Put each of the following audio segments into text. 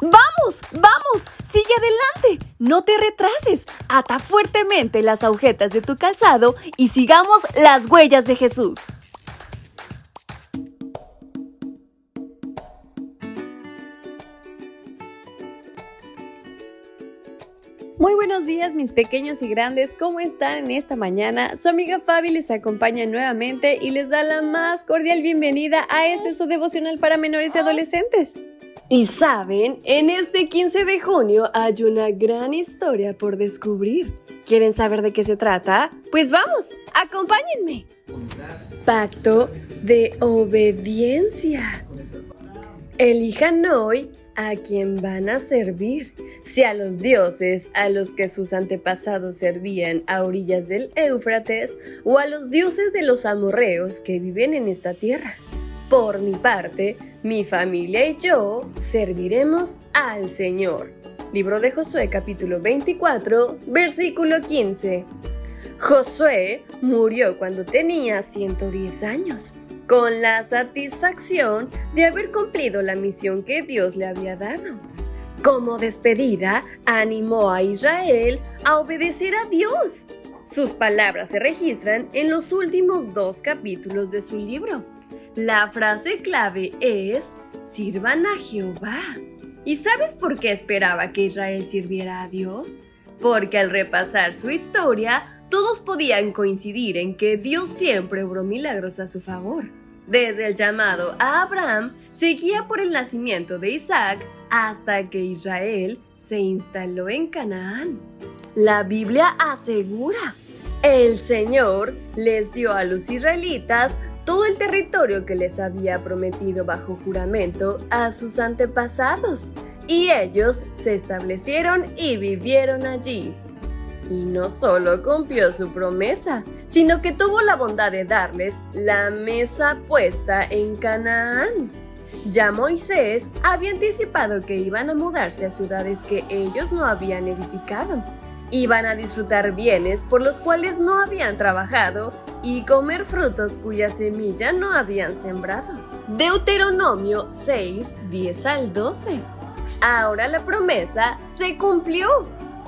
¡Vamos! ¡Vamos! ¡Sigue adelante! No te retrases. Ata fuertemente las agujetas de tu calzado y sigamos las huellas de Jesús. Muy buenos días mis pequeños y grandes, ¿cómo están en esta mañana? Su amiga Fabi les acompaña nuevamente y les da la más cordial bienvenida a este su devocional para menores y adolescentes. Y saben, en este 15 de junio hay una gran historia por descubrir. ¿Quieren saber de qué se trata? Pues vamos, acompáñenme. Pacto de obediencia. Elijan hoy a quien van a servir si a los dioses a los que sus antepasados servían a orillas del Éufrates o a los dioses de los amorreos que viven en esta tierra. Por mi parte, mi familia y yo serviremos al Señor. Libro de Josué capítulo 24, versículo 15. Josué murió cuando tenía 110 años, con la satisfacción de haber cumplido la misión que Dios le había dado. Como despedida, animó a Israel a obedecer a Dios. Sus palabras se registran en los últimos dos capítulos de su libro. La frase clave es, sirvan a Jehová. ¿Y sabes por qué esperaba que Israel sirviera a Dios? Porque al repasar su historia, todos podían coincidir en que Dios siempre obró milagros a su favor. Desde el llamado a Abraham, seguía por el nacimiento de Isaac, hasta que Israel se instaló en Canaán. La Biblia asegura, el Señor les dio a los israelitas todo el territorio que les había prometido bajo juramento a sus antepasados, y ellos se establecieron y vivieron allí. Y no solo cumplió su promesa, sino que tuvo la bondad de darles la mesa puesta en Canaán. Ya Moisés había anticipado que iban a mudarse a ciudades que ellos no habían edificado. Iban a disfrutar bienes por los cuales no habían trabajado y comer frutos cuya semilla no habían sembrado. Deuteronomio 6, 10 al 12. Ahora la promesa se cumplió.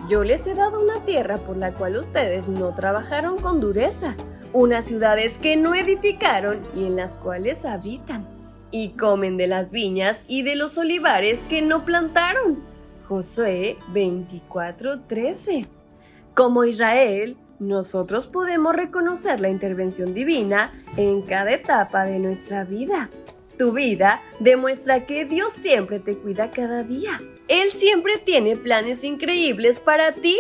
Yo les he dado una tierra por la cual ustedes no trabajaron con dureza, unas ciudades que no edificaron y en las cuales habitan y comen de las viñas y de los olivares que no plantaron. Josué 24:13. Como Israel, nosotros podemos reconocer la intervención divina en cada etapa de nuestra vida. Tu vida demuestra que Dios siempre te cuida cada día. Él siempre tiene planes increíbles para ti.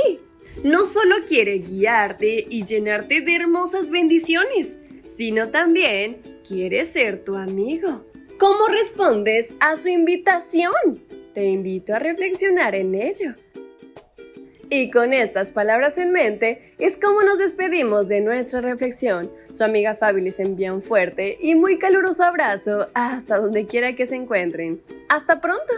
No solo quiere guiarte y llenarte de hermosas bendiciones, sino también quiere ser tu amigo. ¿Cómo respondes a su invitación? Te invito a reflexionar en ello. Y con estas palabras en mente es como nos despedimos de nuestra reflexión. Su amiga Fabi les envía un fuerte y muy caluroso abrazo hasta donde quiera que se encuentren. ¡Hasta pronto!